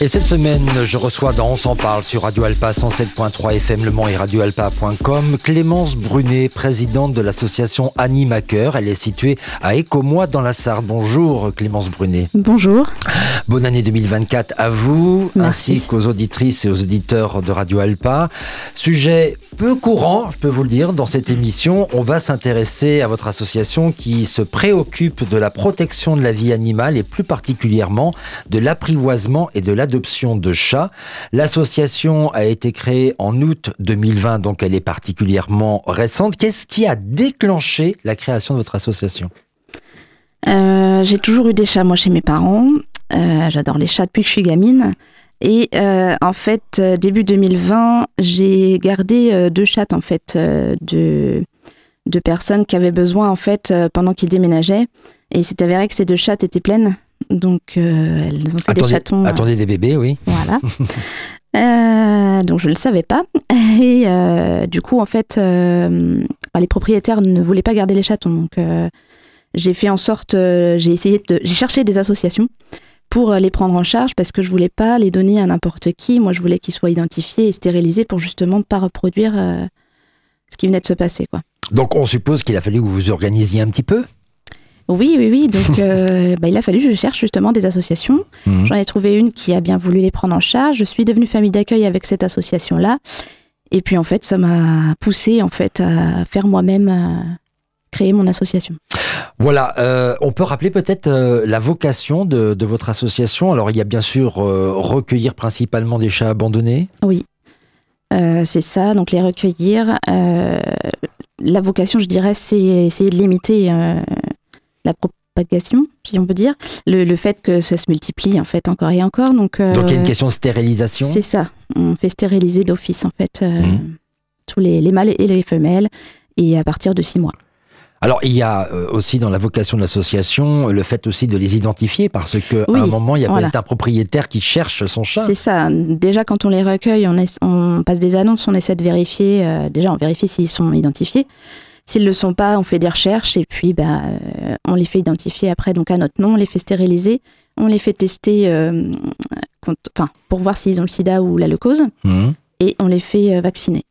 Et cette semaine, je reçois dans On s'en parle sur Radio Alpa 107.3 FM Le Mans et radioalpa.com Clémence Brunet, présidente de l'association Animaker. Elle est située à Écomois dans la Sarre. Bonjour Clémence Brunet. Bonjour. Bonne année 2024 à vous, Merci. ainsi qu'aux auditrices et aux auditeurs de Radio Alpa. Sujet peu courant, je peux vous le dire, dans cette émission. On va s'intéresser à votre association qui se préoccupe de la protection de la vie animale et plus particulièrement de l'apprivoisement et de l'adoption de chats. L'association a été créée en août 2020, donc elle est particulièrement récente. Qu'est-ce qui a déclenché la création de votre association? Euh, j'ai toujours eu des chats, moi, chez mes parents. Euh, J'adore les chats depuis que je suis gamine. Et euh, en fait, début 2020, j'ai gardé deux chattes, en fait, de, de personnes qui avaient besoin, en fait, pendant qu'ils déménageaient. Et il s'est avéré que ces deux chattes étaient pleines. Donc, euh, elles ont fait des chatons. euh, attendez des bébés, oui. Voilà. Euh, donc je ne le savais pas. Et euh, du coup, en fait, euh, bah, les propriétaires ne voulaient pas garder les chatons. Donc j'ai fait en sorte, j'ai essayé de, j'ai cherché des associations pour les prendre en charge parce que je voulais pas les donner à n'importe qui. Moi, je voulais qu'ils soient identifiés et stérilisés pour justement ne pas reproduire ce qui venait de se passer, quoi. Donc on suppose qu'il a fallu que vous vous organisiez un petit peu? Oui, oui, oui. Donc, euh, bah, il a fallu que je cherche justement des associations. Mhm. J'en ai trouvé une qui a bien voulu les prendre en charge. Je suis devenue famille d'accueil avec cette association-là. Et puis, en fait, ça m'a poussé en fait à faire moi-même euh, créer mon association. Voilà, euh, on peut rappeler peut-être euh, la vocation de, de votre association. Alors il y a bien sûr recueillir principalement des chats abandonnés. Oui, c'est ça. Donc, les recueillir. La vocation, je dirais, c'est essayer de limiter la propagation, si on peut dire. Le, le fait que ça se multiplie en fait encore et encore. Donc, Donc il y a une euh, question de stérilisation. C'est ça. On fait stériliser d'office, en fait, euh, Mhm. tous les, les mâles et les femelles, et à partir de six mois. Alors il y a euh, aussi dans la vocation de l'association le fait aussi de les identifier parce que Oui, à un moment il y a voilà. peut-être un propriétaire qui cherche son chat. C'est ça. Déjà, quand on les recueille, on, essa- on passe des annonces, on essaie de vérifier. euh, déjà, on vérifie s'ils sont identifiés. S'ils ne le sont pas, on fait des recherches et puis bah, euh, on les fait identifier après donc à notre nom, on les fait stériliser, on les fait tester euh, contre- pour voir s'ils ont le sida ou la leucose Mhm. et on les fait euh, vacciner.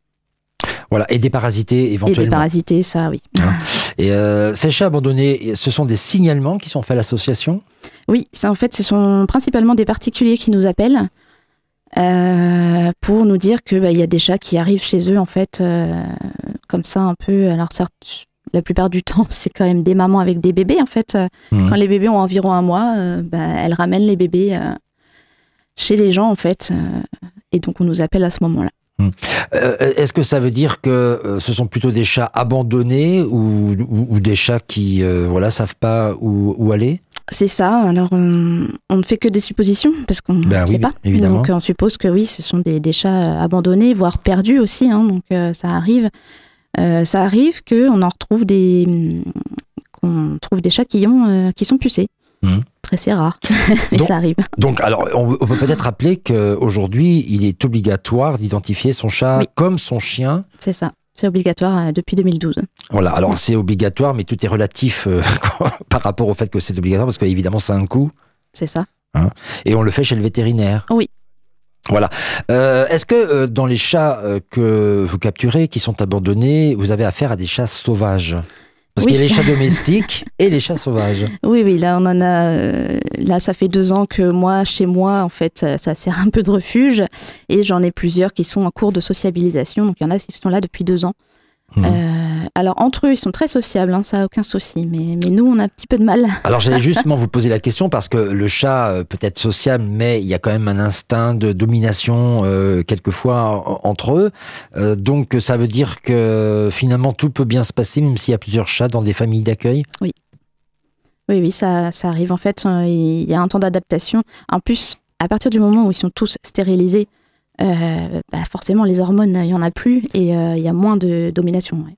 Voilà et déparasiter Et éventuellement. déparasiter, ça oui. Et euh, ces chats abandonnés, ce sont des signalements qui sont faits à l'association? Oui, ça en fait, ce sont principalement des particuliers qui nous appellent euh, pour nous dire que bah, y a des chats qui arrivent chez eux en fait euh, comme ça un peu. Alors certes, la plupart du temps, c'est quand même des mamans avec des bébés en fait. Quand les bébés ont environ un mois, euh, bah, elles ramènent les bébés chez les gens en fait, et donc on nous appelle à ce moment-là. Euh, Est-ce que ça veut dire que euh, ce sont plutôt des chats abandonnés ou, ou- ou des chats qui euh, voilà savent pas où, où aller? C'est ça. Alors, on, on ne fait que des suppositions parce qu'on ne Ben sait pas. évidemment. Donc, on suppose que oui, ce sont des, des chats abandonnés, voire perdus aussi. hein, donc, euh, ça arrive. Euh, ça arrive qu'on en retrouve des, qu'on trouve des chats qui ont, euh, qui sont pucés. Mhm. Très c'est rare, mais Donc- ça arrive. Donc, alors, on, on peut peut-être rappeler qu'aujourd'hui, il est obligatoire d'identifier son chat Oui. comme son chien. C'est ça. C'est obligatoire euh, depuis 2012. Voilà, alors c'est obligatoire, mais tout est relatif euh, par rapport au fait que c'est obligatoire, parce qu'évidemment, c'est un coût, C'est ça. et on le fait chez le vétérinaire. Oui. Voilà. Euh, Est-ce que euh, dans les chats que vous capturez, qui sont abandonnés, vous avez affaire à des chats sauvages? Parce Oui. qu'il y a les chats domestiques et les chats sauvages. Oui, oui, là, on en a. euh, là, ça fait deux ans que moi, chez moi, en fait, ça, ça sert un peu de refuge. Et j'en ai plusieurs qui sont en cours de sociabilisation. Donc, il y en a qui sont là depuis deux ans. Mhm. Euh, alors, entre eux, ils sont très sociables, hein, ça n'a aucun souci. Mais, mais nous, on a un petit peu de mal. Alors j'allais justement vous poser la question parce que le chat euh, peut être sociable, mais il y a quand même un instinct de domination euh, quelquefois en- entre eux. Euh, donc ça veut dire que finalement tout peut bien se passer même s'il y a plusieurs chats dans des familles d'accueil? Oui, oui, ça, ça arrive. En fait, il y a un temps d'adaptation. En plus, à partir du moment où ils sont tous stérilisés, euh, bah, forcément les hormones, il y en a plus et euh, il y a moins de domination. ouais.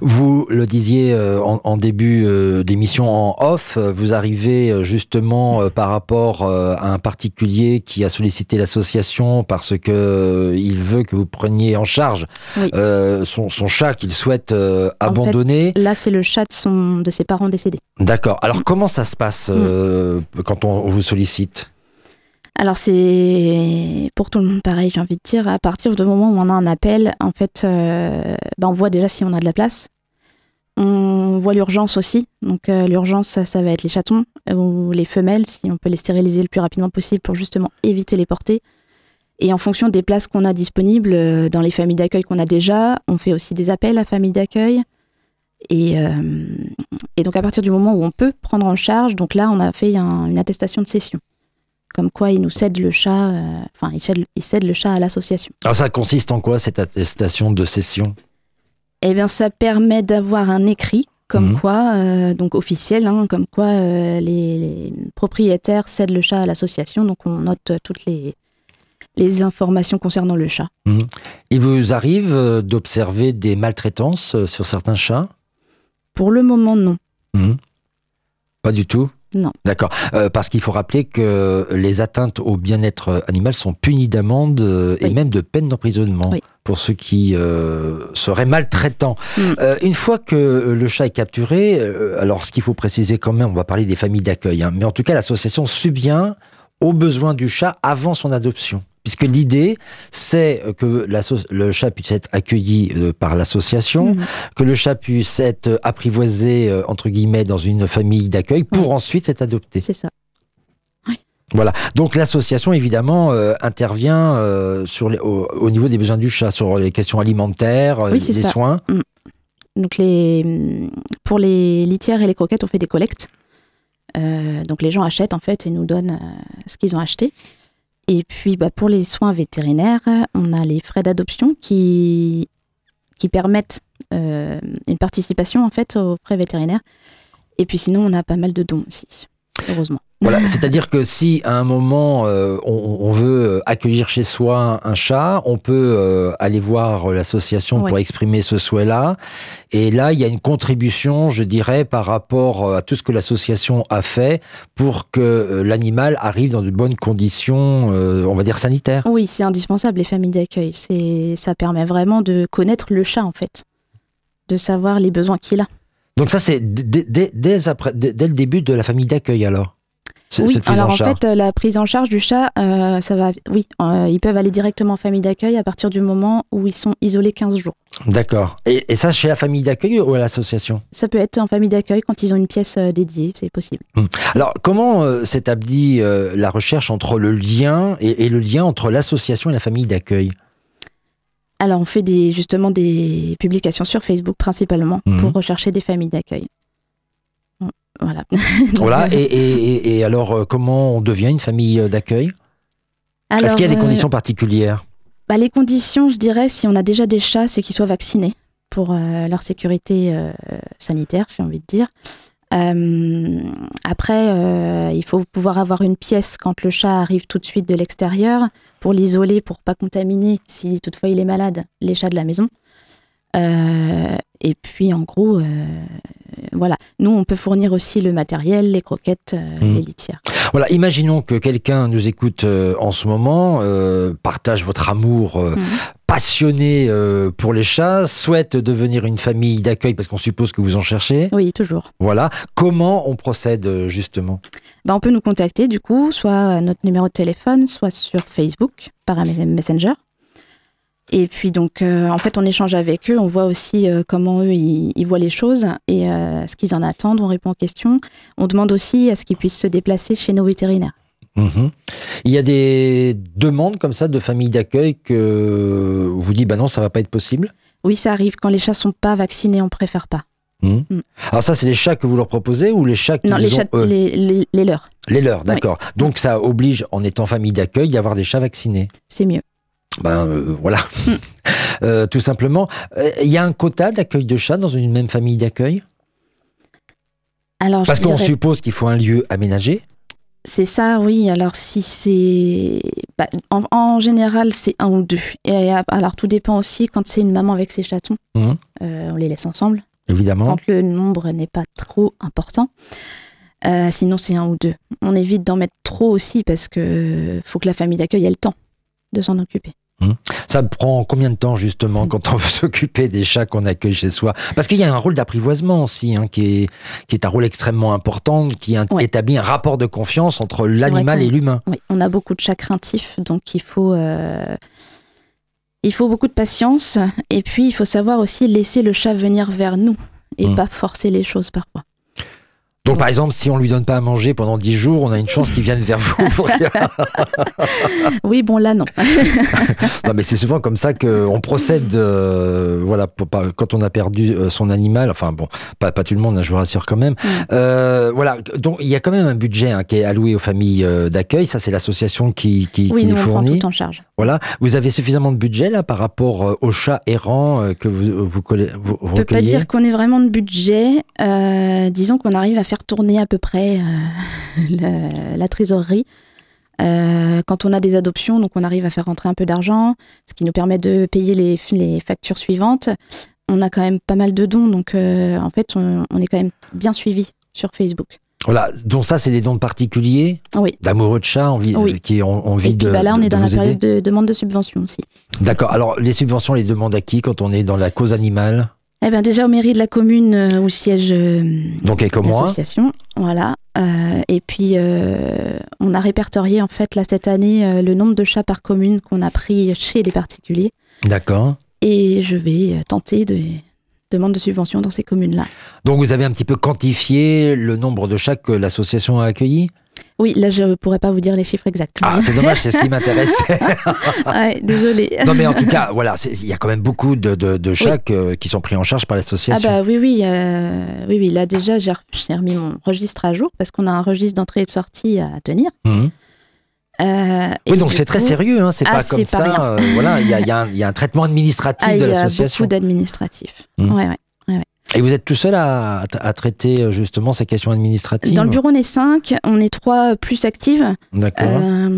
Vous le disiez euh, en, en début d'émission en off, vous arrivez justement par rapport à un particulier qui a sollicité l'association parce que il veut que vous preniez en charge Oui. son, son chat qu'il souhaite abandonner. Là, c'est le chat de, son, de ses parents décédés. D'accord. Alors comment ça se passe euh, quand on vous sollicite? Alors c'est pour tout le monde pareil, j'ai envie de dire. À partir du moment où on a un appel, en fait, euh, bah, on voit déjà si on a de la place. On voit l'urgence aussi. Donc euh, l'urgence, ça, va être les chatons ou les femelles, si on peut les stériliser le plus rapidement possible pour justement éviter les portées. Et en fonction des places qu'on a disponibles euh, dans les familles d'accueil qu'on a déjà, on fait aussi des appels à familles d'accueil. Et, donc à partir du moment où on peut prendre en charge, donc là on a fait un- une attestation de cession comme quoi il nous cède le chat, euh, enfin il cède, il cède le chat à l'association. Alors ça consiste en quoi cette attestation de cession? Eh bien ça permet d'avoir un écrit comme Mhm. quoi, euh, donc officiel, hein, comme quoi euh, les, les propriétaires cèdent le chat à l'association, donc on note toutes les, les informations concernant le chat. Il vous arrive d'observer des maltraitances sur certains chats? Pour le moment non. Mhm. Pas du tout? Non. D'accord. Euh, parce qu'il faut rappeler que les atteintes au bien-être animal sont punies d'amende euh, et même de peine d'emprisonnement Oui. pour ceux qui euh, seraient maltraitants. Mm. Une fois que le chat est capturé, alors ce qu'il faut préciser quand même, on va parler des familles d'accueil, hein, mais en tout cas l'association subvient aux besoins du chat avant son adoption. Puisque l'idée, c'est que l'asso- le chat puisse être accueilli euh, par l'association, que le chat puisse être apprivoisé, euh, entre guillemets, dans une famille d'accueil pour ensuite être adopté. C'est ça. Voilà. Donc l'association, évidemment, euh, intervient euh, sur les- au, au niveau des besoins du chat, sur les questions alimentaires, euh, Oui, les ça. soins. Donc les, pour les litières et les croquettes, on fait des collectes. Euh, donc les gens achètent en fait et nous donnent euh, ce qu'ils ont acheté. Et puis bah, pour les soins vétérinaires, on a les frais d'adoption qui, qui permettent euh, une participation en fait aux frais vétérinaires. Et puis sinon, on a pas mal de dons aussi, heureusement. Voilà. C'est-à-dire que si à un moment euh, on, on veut accueillir chez soi un chat, on peut euh, aller voir l'association pour exprimer ce souhait-là. Et là, il y a une contribution, je dirais, par rapport à tout ce que l'association a fait pour que euh, l'animal arrive dans de bonnes conditions, euh, on va dire sanitaires. Oui, c'est indispensable les familles d'accueil. C'est, ça permet vraiment de connaître le chat en fait, de savoir les besoins qu'il a. Donc ça, c'est dès, dès- dès après- dès- dès le début de la famille d'accueil alors? Oui, cette prise alors en fait, euh, la prise en charge du chat, euh, ça va. Oui, euh, ils peuvent aller directement en famille d'accueil à partir du moment où ils sont isolés 15 jours. D'accord. Et, et ça, chez la famille d'accueil ou à l'association? Ça peut être en famille d'accueil quand ils ont une pièce euh, dédiée, c'est possible. Alors, comment s'établit la recherche entre le lien et, et le lien entre l'association et la famille d'accueil? Alors, on fait des, justement des publications sur Facebook principalement Mhm. pour rechercher des familles d'accueil. Voilà. Voilà. Et, et- et- et alors, euh, comment on devient une famille euh, d'accueil? Est-ce qu'il y a des euh, conditions particulières? bah, Les conditions, je dirais, si on a déjà des chats, c'est qu'ils soient vaccinés pour euh, leur sécurité euh, sanitaire, j'ai envie de dire. Euh, après, euh, il faut pouvoir avoir une pièce quand le chat arrive tout de suite de l'extérieur pour l'isoler, pour pas contaminer, si toutefois il est malade, les chats de la maison. Euh, et puis, en gros, euh, voilà. Nous, on peut fournir aussi le matériel, les croquettes, euh, Mhm. les litières. Voilà. Imaginons que quelqu'un nous écoute euh, en ce moment, euh, partage votre amour euh, Mhm. passionné euh, pour les chats, souhaite devenir une famille d'accueil parce qu'on suppose que vous en cherchez. Oui, toujours. Voilà. Comment on procède euh, justement? Bah, on peut nous contacter du coup, soit à notre numéro de téléphone, soit sur Facebook par un Messenger. Et puis donc, euh, en fait, on échange avec eux, on voit aussi euh, comment eux ils, ils voient les choses et euh, ce qu'ils en attendent. On répond aux questions. On demande aussi à ce qu'ils puissent se déplacer chez nos vétérinaires. Mhm. Il y a des demandes comme ça de familles d'accueil que vous dites bah non ça va pas être possible? Oui, ça arrive quand les chats sont pas vaccinés, on préfère pas. Mhm. Mm. Alors ça c'est les chats que vous leur proposez ou les chats qu'ils Non, les, ont chats, les, les- les leurs, Les leurs, d'accord. Donc ça oblige en étant famille d'accueil d'avoir des chats vaccinés. c'est mieux. Ben euh, voilà, Mm. Euh, tout simplement. Euh, Il y a un quota d'accueil de chats dans une même famille d'accueil? Alors, Parce qu'on dirais- suppose qu'il faut un lieu aménagé. C'est ça, oui. Alors, si c'est. bah, en, en général, c'est un ou deux. Et euh, alors, tout dépend aussi quand c'est une maman avec ses chatons. Euh, on les laisse ensemble. Évidemment. Quand le nombre n'est pas trop important. Euh, sinon, c'est un ou deux. On évite d'en mettre trop aussi parce que faut que la famille d'accueil ait le temps de s'en occuper. Ça prend combien de temps justement quand on veut s'occuper des chats qu'on accueille chez soi? Parce qu'il y a un rôle d'apprivoisement aussi, hein, qui, est, qui est un rôle extrêmement important, qui Ouais. établit un rapport de confiance entre l'animal et l'humain. Oui, on a beaucoup de chats craintifs, donc il faut, euh, il faut beaucoup de patience. Et puis, il faut savoir aussi laisser le chat venir vers nous et Mm. pas forcer les choses parfois. Donc par exemple, si on lui donne pas à manger pendant 10 jours, on a une chance qu'il vienne vers vous. Oui, bon, là, non. non, mais c'est souvent comme ça qu'on procède. euh, voilà, pour quand on a perdu euh, son animal. Enfin bon, pas, pas tout le monde, hein, je vous rassure quand même. Mm. Euh, voilà, donc il y a quand même un budget hein, qui est alloué aux familles d'accueil. Ça, c'est l'association qui, qui, Oui, qui nous, les fournit. tout en charge. Voilà, vous avez suffisamment de budget là par rapport aux chats errants que vous vous, vous On peut pas dire qu'on ait vraiment de budget. Euh, disons qu'on arrive à faire tourner à peu près euh, la, la trésorerie. Euh, quand on a des adoptions, donc on arrive à faire rentrer un peu d'argent, ce qui nous permet de payer les, les factures suivantes. On a quand même pas mal de dons, donc euh, en fait, on, on est quand même bien suivi sur Facebook. Voilà, donc ça, c'est des dons de particuliers, Oui. d'amoureux de chats envie, Oui. qui ont envie de, bah là, on de- est dans la aider. période de demande de subvention aussi. D'accord. Alors, les subventions, les demande à qui quand on est dans la cause animale? Eh bien, déjà au mairie de la commune euh, où siège euh, Donc, l'association. Voilà. Euh, et puis, euh, on a répertorié en fait là cette année euh, le nombre de chats par commune qu'on a pris chez les particuliers. D'accord. Et je vais tenter de demande de subvention dans ces communes-là. Donc, vous avez un petit peu quantifié le nombre de chats que l'association a accueillis? Oui, là, je pourrais pas vous dire les chiffres exacts. Ah, c'est dommage, c'est ce qui m'intéressait. ouais, désolé. non, mais en tout cas, voilà, il y a quand même beaucoup de, de- de chats que- qui sont pris en charge par Ah l'association. bah oui, oui, euh, oui, oui. Là déjà, j'ai re- j'ai remis mon registre à jour parce qu'on a un registre d'entrée et de sortie à tenir. Mhm. Euh, et Oui, donc c'est très sérieux, hein, c'est Ah, pas comme pas ça. euh, voilà, il y a, il y un- il y a un traitement administratif Ah, il de y a l'association. beaucoup d'administratifs. Mhm. Ouais, ouais. Et vous êtes tout seul à, à traiter euh, justement ces questions administratives Dans le bureau, on est cinq, on est trois plus actives. D'accord. Euh,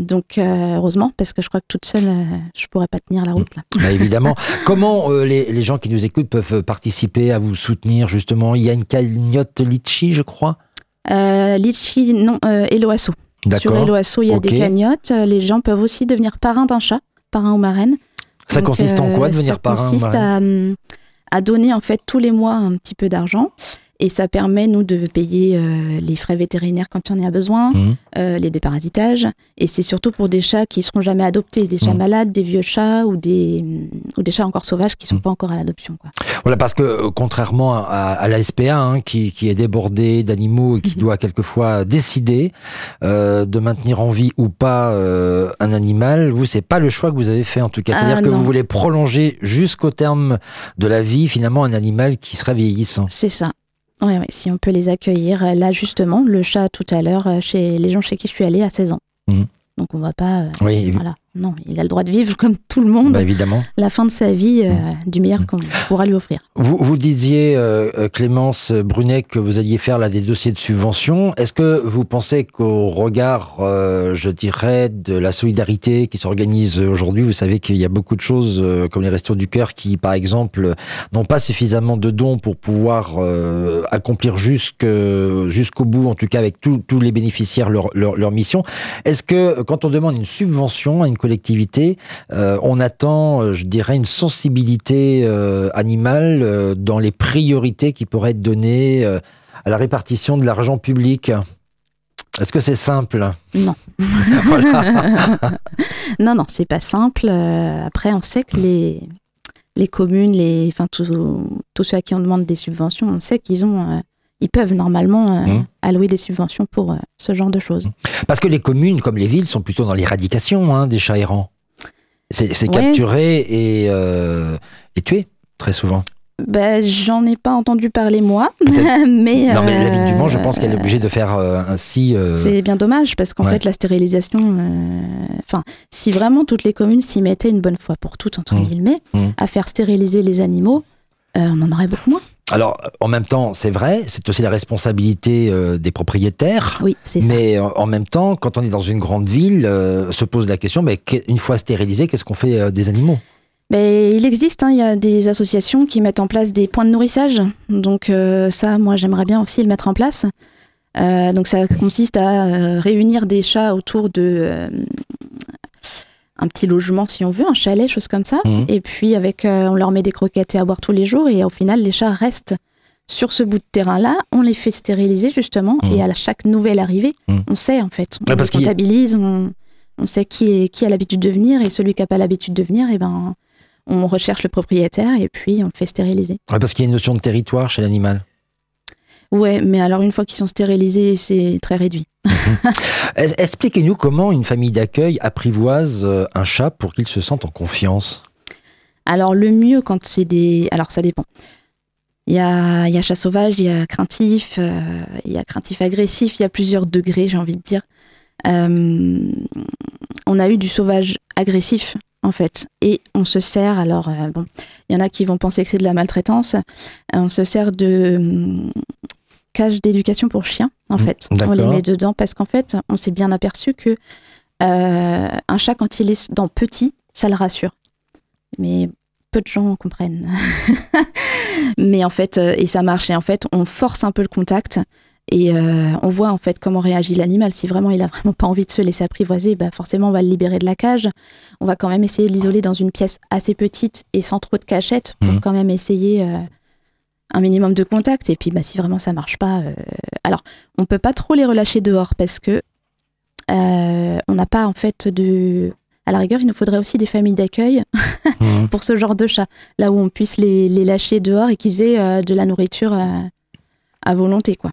donc, euh, heureusement, parce que je crois que toute seule, je pourrais pas tenir la route. Là. Bah, évidemment. Comment euh, les, les gens qui nous écoutent peuvent participer à vous soutenir justement? Il y a une cagnotte Litchi, je crois? Euh, Litchi, non, Eloasso. Sur D'accord. Eloasso, il y a des cagnottes. Les gens peuvent aussi devenir parrain d'un chat, parrain ou marraine. Ça Donc, consiste en quoi, devenir ça parrain ou consiste à, hum, à donner en fait tous les mois un petit peu d'argent. Et ça permet, nous, de payer euh, les frais vétérinaires quand on en a besoin, Mhm. euh, les déparasitages. Et c'est surtout pour des chats qui seront jamais adoptés, des chats Mhm. malades, des vieux chats ou des, ou des chats encore sauvages qui sont Mhm. pas encore à l'adoption. Voilà, parce que euh, contrairement à, à la SPA, hein, qui, qui est débordée d'animaux et qui doit quelquefois décider euh, de maintenir en vie ou pas un animal, vous, c'est pas le choix que vous avez fait en tout cas. Ah, C'est-à-dire que vous voulez prolonger jusqu'au terme de la vie, finalement, un animal qui serait vieillissant. C'est ça. Ouais, ouais, si on peut les accueillir. Euh, Là, justement, le chat tout à l'heure, euh, chez les gens chez qui je suis allée, à 16 ans. Mhm. Donc on va pas. euh, Oui, voilà. Non, il a le droit de vivre comme tout le monde bah, évidemment. la fin de sa vie euh, du meilleur qu'on pourra lui offrir. Vous, vous disiez, euh, euh, Clémence Brunet, que vous alliez faire là des dossiers de subvention. Est-ce que vous pensez qu'au regard, euh, je dirais, de la solidarité qui s'organise aujourd'hui, vous savez qu'il y a beaucoup de choses comme les Restos du Cœur qui, par exemple, n'ont pas suffisamment de dons pour pouvoir accomplir jusqu'au bout, en tout cas avec tous tous les bénéficiaires, leur, leur, leur mission. Est-ce que quand on demande une subvention à une collectivité, euh, on attend, euh, je dirais, une sensibilité euh, animale dans les priorités qui pourraient être données à la répartition de l'argent public. Est-ce que c'est simple? Non. Non, non, c'est pas simple. Après, on sait que les, les communes, les, enfin, tous tous ceux à qui on demande des subventions, on sait qu'ils ont. Ils peuvent normalement euh, Mhm. allouer des subventions pour euh, ce genre de choses. Parce que les communes, comme les villes, sont plutôt dans l'éradication hein, des chats errants. C'est Ouais. capturé et, euh, et tué, très souvent. Ben, j'en ai pas entendu parler moi, mais. Non, mais la ville du Mans, je pense qu'elle est obligée de faire ainsi. C'est bien dommage parce qu'en Ouais. fait, la stérilisation, enfin, si vraiment toutes les communes s'y mettaient une bonne fois pour toutes, entre Mmh. guillemets, Mmh. à faire stériliser les animaux, on en aurait beaucoup moins. Alors, en même temps, c'est vrai, c'est aussi la responsabilité euh, des propriétaires. Oui, c'est ça. Mais euh, en même temps, quand on est dans une grande ville, euh, se pose la question, mais une fois stérilisés, qu'est-ce qu'on fait euh, des animaux? Mais il existe, hein, il y a des associations qui mettent en place des points de nourrissage. Donc ça, moi, j'aimerais bien aussi le mettre en place. Donc ça consiste à réunir des chats autour de un petit logement, si on veut, un chalet, chose comme ça. Mhm. Et puis avec, euh, on leur met des croquettes et à boire tous les jours. Et au final, les chats restent sur ce bout de terrain-là. On les fait stériliser justement. Mhm. Et à chaque nouvelle arrivée, Mhm. on sait en fait. On parce les a- comptabilise, on, on sait qui, est, qui a l'habitude de venir et celui qui n'a pas l'habitude de venir, et ben on recherche le propriétaire et puis on le fait stériliser. Parce qu'il y a une notion de territoire chez l'animal. Ouais, mais alors une fois qu'ils sont stérilisés, c'est très réduit. Expliquez-nous comment une famille d'accueil apprivoise euh, un chat pour qu'il se sente en confiance? Alors le mieux quand c'est des... Alors ça dépend. Il y a, y a chat sauvage, il y a craintif, euh, il y a craintif agressif, il y a plusieurs degrés, j'ai envie de dire. Euh, on a eu du sauvage agressif, en fait, et on se sert, alors euh, bon, il y en a qui vont penser que c'est de la maltraitance, Euh, on se sert de hum, cage d'éducation pour chiens, en Mmh, fait. On les met dedans parce qu'en fait, on s'est bien aperçu que euh, un chat, quand il est dans petit, ça le rassure. Mais peu de gens comprennent. Mais en fait, et ça marche. Et en fait, on force un peu le contact et euh, on voit en fait comment réagit l'animal. Si vraiment il a vraiment pas envie de se laisser apprivoiser, bah forcément on va le libérer de la cage. On va quand même essayer de l'isoler dans une pièce assez petite et sans trop de cachette pour Mhm. quand même essayer euh, un minimum de contact. Et puis bah, si vraiment ça marche pas, euh, alors on peut pas trop les relâcher dehors parce que on n'a pas en fait de à la rigueur, il nous faudrait aussi des familles d'accueil Mhm. pour ce genre de chat, là où on puisse les, les lâcher dehors et qu'ils aient de la nourriture à volonté, quoi.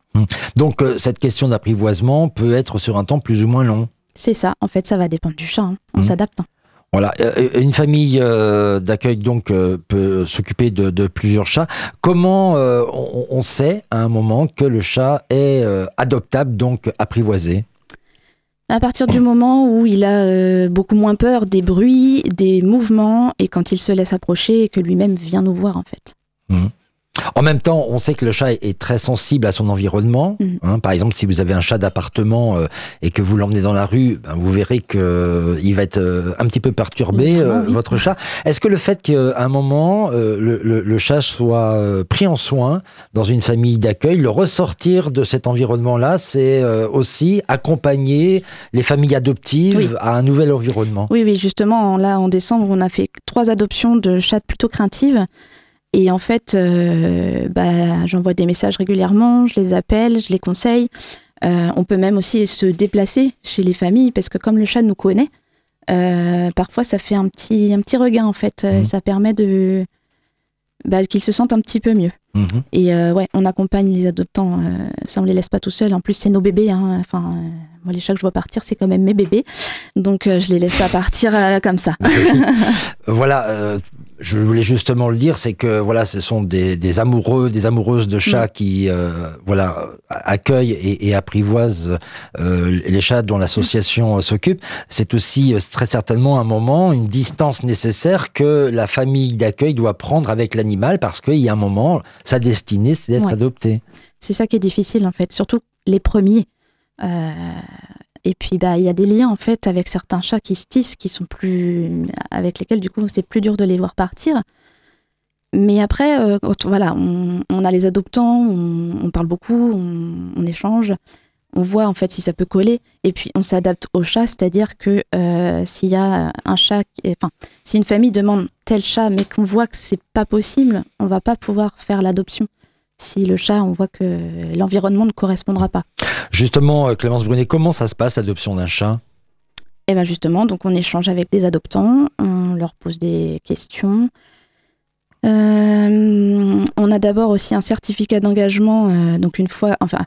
Donc euh, cette question d'apprivoisement peut être sur un temps plus ou moins long. C'est ça, en fait, ça va dépendre du chat, hein. on Mhm. s'adapte. hein. Voilà, Euh, une famille euh, d'accueil donc peut s'occuper de, de plusieurs chats. Comment on, on sait à un moment que le chat est adoptable, donc apprivoisé? À partir du moment où il a euh, beaucoup moins peur des bruits, des mouvements, et quand il se laisse approcher et que lui-même vient nous voir, en fait. En même temps, on sait que le chat est très sensible à son environnement. Mhm. hein. par exemple, si vous avez un chat d'appartement euh, et que vous l'emmenez dans la rue, ben, vous verrez que euh, il va être euh, un petit peu perturbé, Vraiment, euh, oui. votre chat. Est-ce que le fait qu'à un moment, euh, le, le- le chat soit euh, pris en soin dans une famille d'accueil, le ressortir de cet environnement-là, c'est euh, aussi accompagner les familles adoptives Oui. à un nouvel environnement? Oui, oui, justement, en- là, en décembre, on a fait trois adoptions de chats plutôt craintives. Et en fait, euh, bah, j'envoie des messages régulièrement, je les appelle, je les conseille. Euh, on peut même aussi se déplacer chez les familles parce que comme le chat nous connaît, euh, parfois ça fait un petit, un petit regain en fait. Mhm. Ça permet de bah, qu'ils se sentent un petit peu mieux. Mhm. Et ouais, on accompagne les adoptants. ça, on les laisse pas tout seuls. En plus, c'est nos bébés. hein. Enfin, moi, les chats que je vois partir, c'est quand même mes bébés. Donc, je les laisse pas partir comme ça. Voilà, je voulais justement le dire, c'est que voilà, ce sont des, des amoureux, des amoureuses de chats qui euh, voilà accueillent et, et apprivoisent euh, les chats dont l'association euh, s'occupe. C'est aussi euh, très certainement un moment, une distance nécessaire que la famille d'accueil doit prendre avec l'animal parce qu'il y a un moment, sa destinée, c'est d'être Ouais. adopté. C'est ça qui est difficile, en fait. Surtout les premiers. Euh, et puis, bah, il y a des liens, en fait, avec certains chats qui se tissent, qui sont plus. avec lesquels, du coup, c'est plus dur de les voir partir. Mais après, euh, voilà, on, a les adoptants, on, parle beaucoup, on, échange, on voit en fait si ça peut coller, et puis on s'adapte au chat, c'est-à-dire que euh, s'il y a un chat, enfin, si une famille demande tel chat, mais qu'on voit que c'est pas possible, on va pas pouvoir faire l'adoption. Si le chat, on voit que l'environnement ne correspondra pas. Justement, euh, Clémence Brunet, comment ça se passe l'adoption d'un chat? Et bien justement, donc on échange avec des adoptants, on leur pose des questions. Euh, on a d'abord aussi un certificat d'engagement, euh, donc une fois, enfin,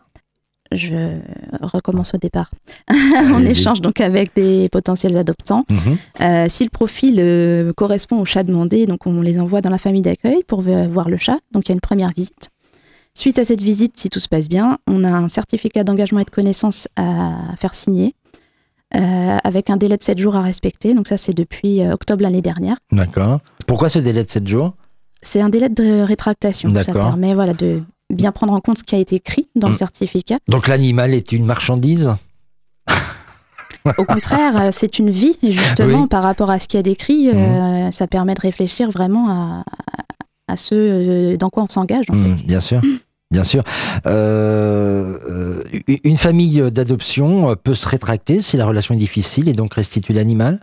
je recommence au départ. on échange donc avec des potentiels adoptants. Mhm. Euh, si le profil correspond au chat demandé, donc on les envoie dans la famille d'accueil pour voir le chat. Donc il y a une première visite. Suite à cette visite, si tout se passe bien, on a un certificat d'engagement et de connaissance à faire signer euh, avec un délai de 7 jours à respecter. Donc ça, c'est depuis euh, octobre l'année dernière. D'accord. Pourquoi ce délai de 7 jours? C'est un délai de rétractation. Ça permet voilà, de bien prendre en compte ce qui a été écrit dans Mm. le certificat. Donc l'animal est une marchandise? Au contraire, euh, c'est une vie, justement, Oui. par rapport à ce qu'il y a décrit, euh, ça permet de réfléchir vraiment à, à ce euh, dans quoi on s'engage. En Mm, fait. Bien sûr. Bien sûr. Euh, euh, une famille d'adoption peut se rétracter si la relation est difficile et donc restituer l'animal?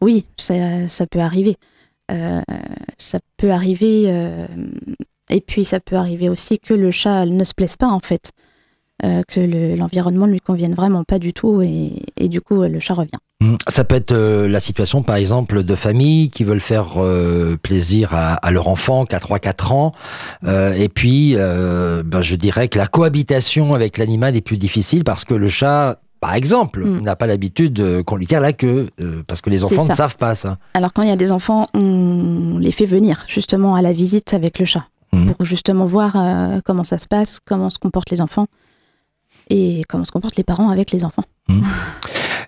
Oui, ça, ça peut arriver. Euh, ça peut arriver. euh, et puis, ça peut arriver aussi que le chat ne se plaise pas, en fait. Euh, que le- l'environnement ne lui convienne vraiment pas du tout. Et, et du coup, le chat revient. Mm. Ça peut être euh, la situation, par exemple, de familles qui veulent faire euh, plaisir à, à leur enfant qui a 3-4 ans. Euh, et puis, euh, ben, je dirais que la cohabitation avec l'animal est plus difficile parce que le chat, par exemple, Mm. n'a pas l'habitude euh, qu'on lui tire la queue. euh, parce que les enfants ne savent pas ça. Alors, quand il y a des enfants, on les fait venir justement à la visite avec le chat. Mhm. Pour justement voir euh, comment ça se passe, comment se comportent les enfants. Et comment se comportent les parents avec les enfants.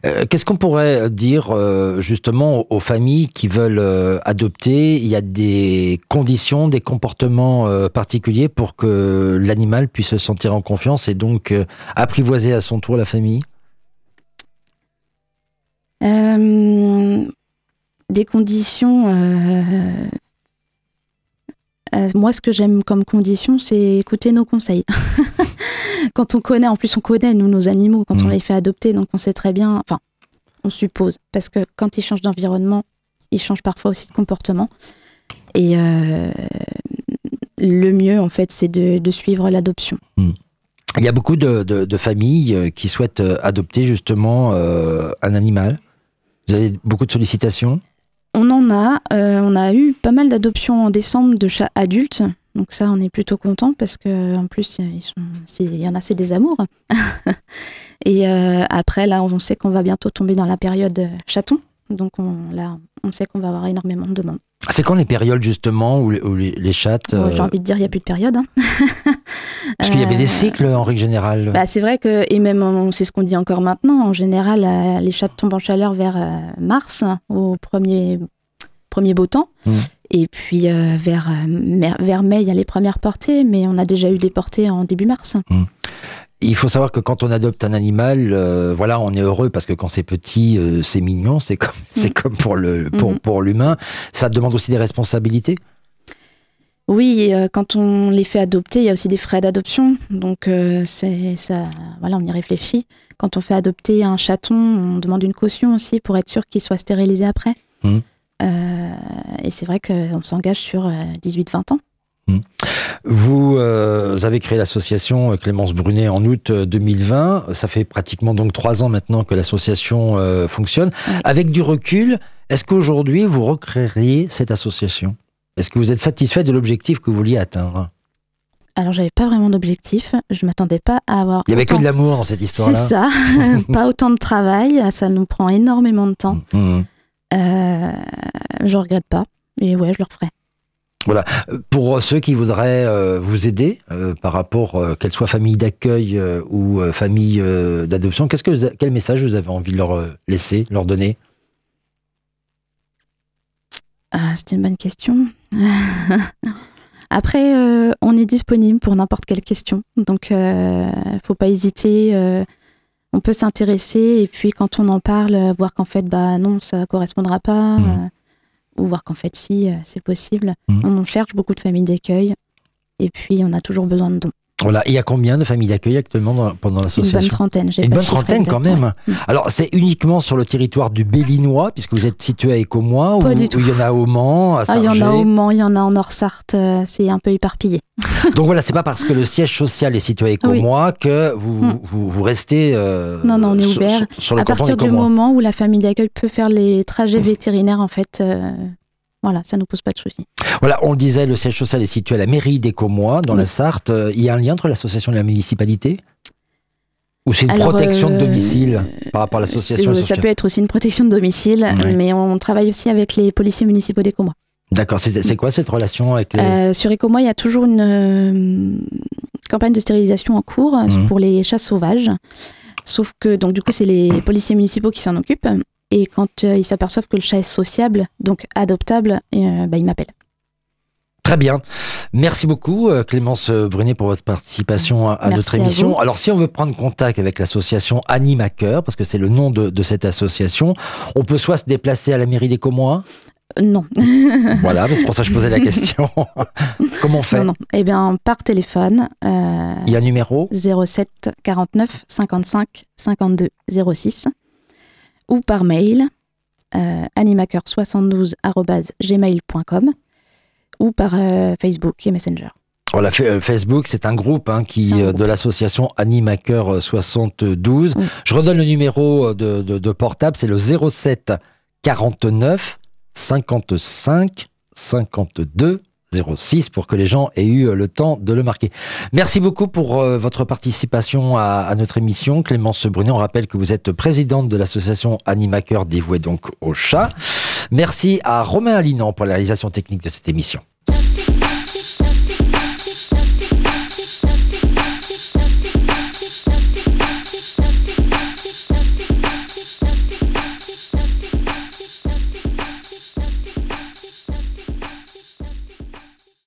Euh, Qu'est-ce qu'on pourrait dire euh, justement aux, familles qui veulent euh, adopter? Il y a des conditions, des comportements euh, particuliers pour que l'animal puisse se sentir en confiance et donc euh, apprivoiser à son tour la famille? Euh, des conditions. euh, euh, moi, ce que j'aime comme condition, c'est écouter nos conseils. quand on connaît, en plus, on connaît, nous, nos animaux, quand on Mhm. les fait adopter, donc on sait très bien. Enfin, on suppose. Parce que quand ils changent d'environnement, ils changent parfois aussi de comportement. Et euh, le mieux, en fait, c'est de, de suivre l'adoption. Il y a beaucoup de, de- de familles euh, qui souhaitent euh, adopter justement euh, un animal. Vous avez beaucoup de sollicitations? On en a, euh, on a eu pas mal d'adoptions en décembre de chats adultes. Donc ça, on est plutôt content parce que en plus, ils sont, il y en a, c'est des amours. Et euh, après, là, on sait qu'on va bientôt tomber dans la période euh, chaton. Donc on, là, on sait qu'on va avoir énormément de demandes. C'est quand les périodes justement où les, où les- les chattes... Ouais, euh, J'ai envie de dire, il n'y a plus de période. hein. parce qu'il y avait des cycles en règle générale. Bah, c'est vrai que, et même on- c'est ce qu'on dit encore maintenant, en général, les chats tombent en chaleur vers mars, au premier, premier beau temps. Mhm. Et puis euh, vers, euh, vers mai, il y a les premières portées, mais on a déjà eu des portées en début mars. Il faut savoir que quand on adopte un animal, euh, voilà, on est heureux parce que quand c'est petit, euh, c'est mignon, c'est comme, c'est comme pour le pour, pour l'humain. Ça demande aussi des responsabilités. Oui, euh, quand on les fait adopter, il y a aussi des frais d'adoption. Donc, euh, c'est ça, voilà, on y réfléchit. Quand on fait adopter un chaton, on demande une caution aussi pour être sûr qu'il soit stérilisé après. Euh, et c'est vrai qu'on s'engage sur euh, 18-20 ans. Vous, euh, vous avez créé l'association Clémence Brunet en août euh, 2020. Ça fait pratiquement donc trois ans maintenant que l'association euh, fonctionne. Avec du recul, est-ce qu'aujourd'hui vous recréeriez cette association? Est-ce que vous êtes satisfait de l'objectif que vous vouliez atteindre? Alors, j'avais pas vraiment d'objectif. Je m'attendais pas à avoir. Il y avait que de l'amour dans cette C'est histoire-là. ça. pas autant de travail. Ça nous prend énormément de temps. Mhm. Euh, je regrette pas. Et ouais, je le referai. Pour ceux qui voudraient euh, vous aider euh, par rapport, euh, qu'elles soient famille d'accueil euh, ou famille d'adoption, qu'est-ce que vous a- quel message vous avez envie de leur laisser, leur donner? Ah, c'est une bonne question. Après, on est disponible pour n'importe quelle question. Donc, euh, faut pas hésiter. On peut s'intéresser et puis quand on en parle, euh, voir qu'en fait, bah non, ça correspondra pas. Mhm. euh, ou voir qu'en fait, si, euh, c'est possible. Mhm. On en cherche beaucoup de familles d'accueil. Et puis, on a toujours besoin de dons. Voilà, il y a combien de familles d'accueil actuellement dans, pendant Une bonne l'association trentaine. j'ai Une bonne trentaine quand même. ouais. Mhm. Alors, c'est uniquement sur le territoire du Bélinois, puisque vous êtes situé à Écomois, ou il y en a au Mans, à Ah, il y en a au Mans, il y en a en Nord-Sarthe. euh, c'est un peu éparpillé. Donc voilà, c'est pas parce que le siège social est situé à Écomois que vous, Mm. vous, vous restez euh, Non, non, on est ouvert. sur, sur le à partir du moment où la famille d'accueil peut faire les trajets vétérinaires, en fait, euh, voilà, ça nous pose pas de soucis. Voilà, on le disait, le siège social est situé à la mairie d'Écomois, dans Oui. la Sarthe. Euh, Il y a un lien entre l'association et la municipalité? Ou c'est une Alors, protection de euh, domicile par rapport à l'association Ça peut être aussi une protection de domicile, Oui. mais on travaille aussi avec les policiers municipaux d'Écomois. D'accord, c'est quoi cette relation avec les... Euh, sur Écomois, il y a toujours une euh, campagne de stérilisation en cours Mhm. pour les chats sauvages. Sauf que, donc, du coup, c'est les policiers municipaux qui s'en occupent. Et quand euh, ils s'aperçoivent que le chat est sociable, donc adoptable, euh, bah, ils m'appellent. Très bien. Merci beaucoup euh, Clémence Brunet pour votre participation à, notre émission. Alors si on veut prendre contact avec l'association Animaker, parce que c'est le nom de, cette association, on peut soit se déplacer à la mairie des Comois non. voilà, c'est pour ça que je posais la question. Comment on fait? Non, Eh bien, par téléphone. Euh, Il y a un numéro? 07 49 55 52 06 ou par mail euh, animaker72 ou par euh, Facebook et Messenger. Voilà, euh, Facebook, c'est un groupe hein, qui euh, de l'association Animaker 72. Je redonne le numéro de, de portable, c'est le 07 49 55 52 06 pour que les gens aient eu le temps de le marquer. Merci beaucoup pour euh, votre participation à, notre émission. Clémence Brunet, on rappelle que vous êtes présidente de l'association Animaker dévouée donc au chat. Merci à Romain Alinan pour la réalisation technique de cette émission.